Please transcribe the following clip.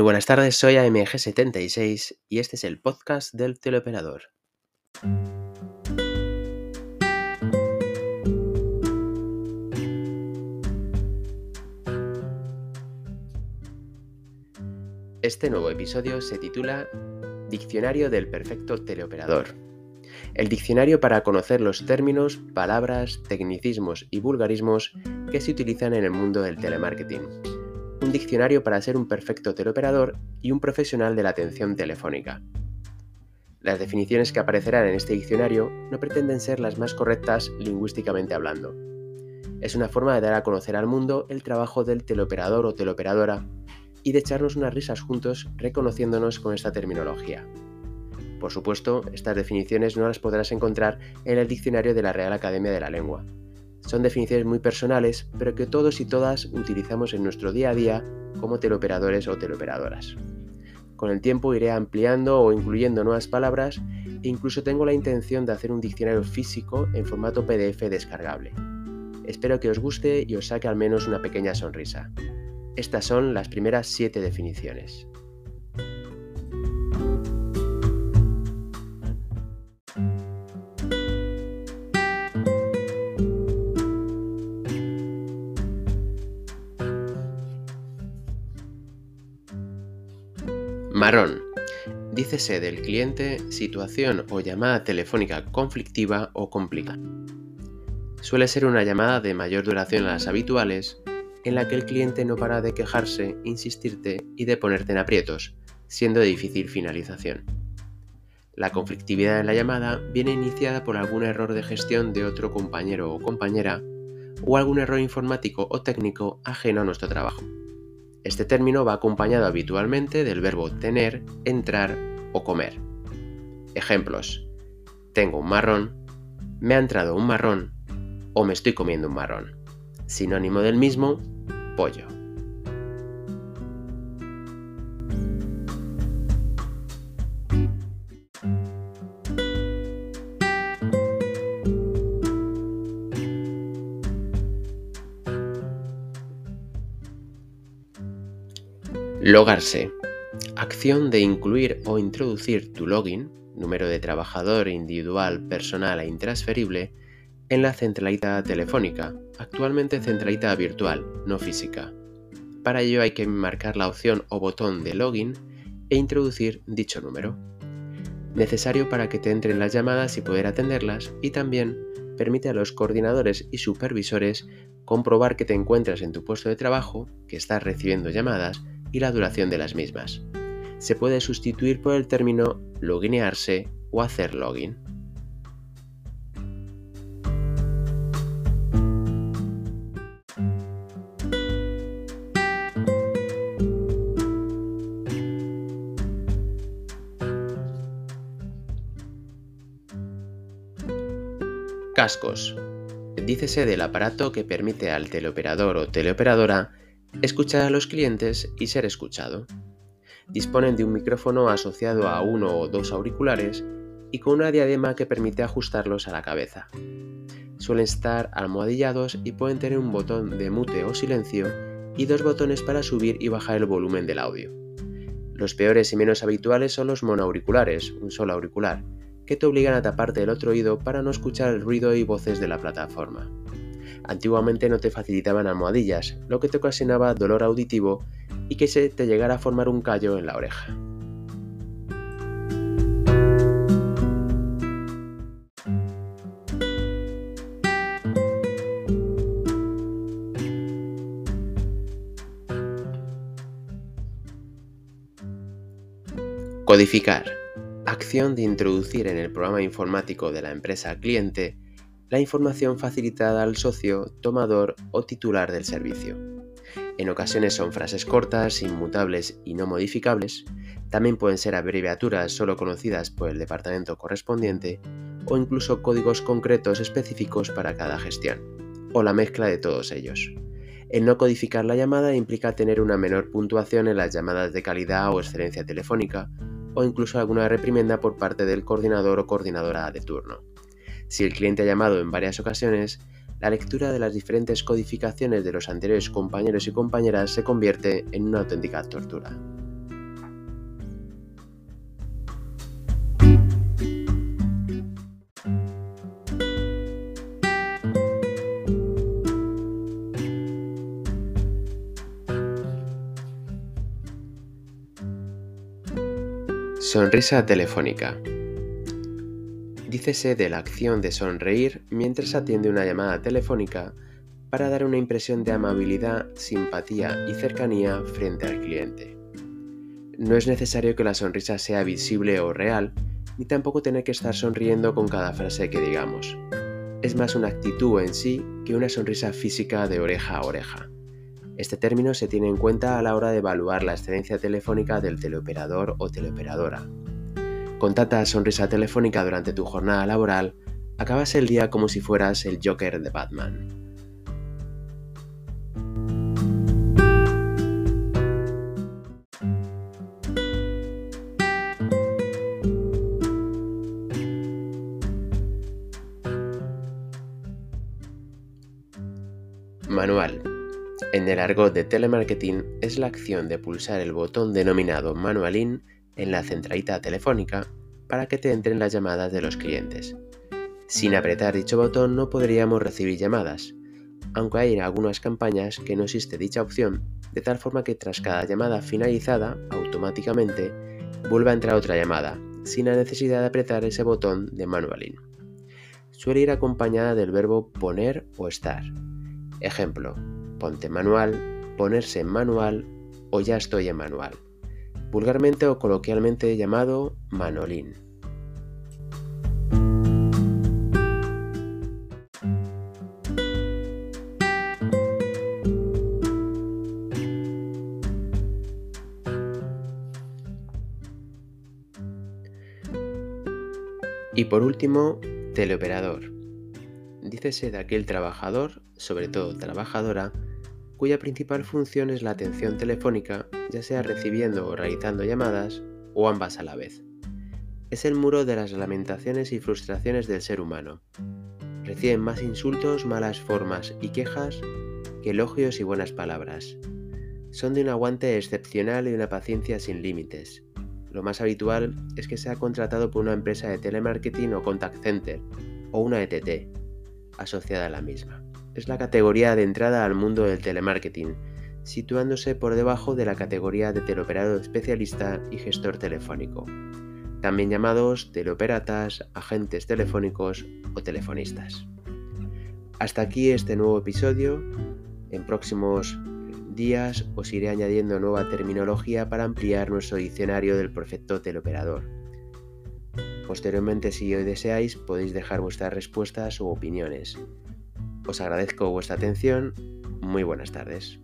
Muy buenas tardes, soy AMG76 y este es el podcast del teleoperador. Este nuevo episodio se titula Diccionario del Perfecto Teleoperador. El diccionario para conocer los términos, palabras, tecnicismos y vulgarismos que se utilizan en el mundo del telemarketing un diccionario para ser un perfecto teleoperador y un profesional de la atención telefónica. Las definiciones que aparecerán en este diccionario no pretenden ser las más correctas lingüísticamente hablando. Es una forma de dar a conocer al mundo el trabajo del teleoperador o teleoperadora y de echarnos unas risas juntos reconociéndonos con esta terminología. Por supuesto, estas definiciones no las podrás encontrar en el diccionario de la Real Academia de la Lengua, son definiciones muy personales, pero que todos y todas utilizamos en nuestro día a día como teleoperadores o teleoperadoras. Con el tiempo iré ampliando o incluyendo nuevas palabras e incluso tengo la intención de hacer un diccionario físico en formato PDF descargable. Espero que os guste y os saque al menos una pequeña sonrisa. Estas son las primeras 7 definiciones. Marrón. Dícese del cliente situación o llamada telefónica conflictiva o complicada. Suele ser una llamada de mayor duración a las habituales, en la que el cliente no para de quejarse, insistirte y de ponerte en aprietos, siendo de difícil finalización. La conflictividad en la llamada viene iniciada por algún error de gestión de otro compañero o compañera o algún error informático o técnico ajeno a nuestro trabajo. Este término va acompañado habitualmente del verbo tener, entrar o comer. Ejemplos. Tengo un marrón, me ha entrado un marrón o me estoy comiendo un marrón. Sinónimo del mismo, pollo. Logarse. Acción de incluir o introducir tu login, número de trabajador individual, personal e intransferible, en la centralita telefónica, actualmente centralita virtual, no física. Para ello hay que marcar la opción o botón de login e introducir dicho número. Necesario para que te entren las llamadas y poder atenderlas y también permite a los coordinadores y supervisores comprobar que te encuentras en tu puesto de trabajo, que estás recibiendo llamadas y la duración de las mismas. Se puede sustituir por el término loginearse o hacer login. Cascos. Dícese del aparato que permite al teleoperador o teleoperadora Escuchar a los clientes y ser escuchado. Disponen de un micrófono asociado a uno o dos auriculares y con una diadema que permite ajustarlos a la cabeza. Suelen estar almohadillados y pueden tener un botón de mute o silencio y dos botones para subir y bajar el volumen del audio. Los peores y menos habituales son los monoauriculares, un solo auricular, que te obligan a taparte el otro oído para no escuchar el ruido y voces de la plataforma. Antiguamente no te facilitaban almohadillas, lo que te ocasionaba dolor auditivo y que se te llegara a formar un callo en la oreja. Codificar. Acción de introducir en el programa informático de la empresa cliente la información facilitada al socio, tomador o titular del servicio. En ocasiones son frases cortas, inmutables y no modificables, también pueden ser abreviaturas solo conocidas por el departamento correspondiente o incluso códigos concretos específicos para cada gestión, o la mezcla de todos ellos. El no codificar la llamada implica tener una menor puntuación en las llamadas de calidad o excelencia telefónica, o incluso alguna reprimenda por parte del coordinador o coordinadora de turno. Si el cliente ha llamado en varias ocasiones, la lectura de las diferentes codificaciones de los anteriores compañeros y compañeras se convierte en una auténtica tortura. Sonrisa telefónica. De la acción de sonreír mientras atiende una llamada telefónica para dar una impresión de amabilidad, simpatía y cercanía frente al cliente. No es necesario que la sonrisa sea visible o real, ni tampoco tener que estar sonriendo con cada frase que digamos. Es más una actitud en sí que una sonrisa física de oreja a oreja. Este término se tiene en cuenta a la hora de evaluar la excelencia telefónica del teleoperador o teleoperadora. Con tanta sonrisa telefónica durante tu jornada laboral, acabas el día como si fueras el Joker de Batman. Manual en el argot de telemarketing es la acción de pulsar el botón denominado Manual In en la centralita telefónica para que te entren las llamadas de los clientes. Sin apretar dicho botón no podríamos recibir llamadas, aunque hay en algunas campañas que no existe dicha opción, de tal forma que tras cada llamada finalizada, automáticamente, vuelva a entrar otra llamada, sin la necesidad de apretar ese botón de Manual In. Suele ir acompañada del verbo poner o estar. Ejemplo, ponte manual, ponerse en manual o ya estoy en manual, vulgarmente o coloquialmente llamado manolín. Y por último, teleoperador. Dícese de aquel trabajador, sobre todo trabajadora, cuya principal función es la atención telefónica, ya sea recibiendo o realizando llamadas, o ambas a la vez. Es el muro de las lamentaciones y frustraciones del ser humano. Reciben más insultos, malas formas y quejas que elogios y buenas palabras. Son de un aguante excepcional y una paciencia sin límites. Lo más habitual es que sea contratado por una empresa de telemarketing o contact center, o una ETT, asociada a la misma es la categoría de entrada al mundo del telemarketing, situándose por debajo de la categoría de teleoperador especialista y gestor telefónico, también llamados teleoperatas, agentes telefónicos o telefonistas. Hasta aquí este nuevo episodio. En próximos días os iré añadiendo nueva terminología para ampliar nuestro diccionario del perfecto teleoperador. Posteriormente, si hoy deseáis, podéis dejar vuestras respuestas u opiniones. Os agradezco vuestra atención. Muy buenas tardes.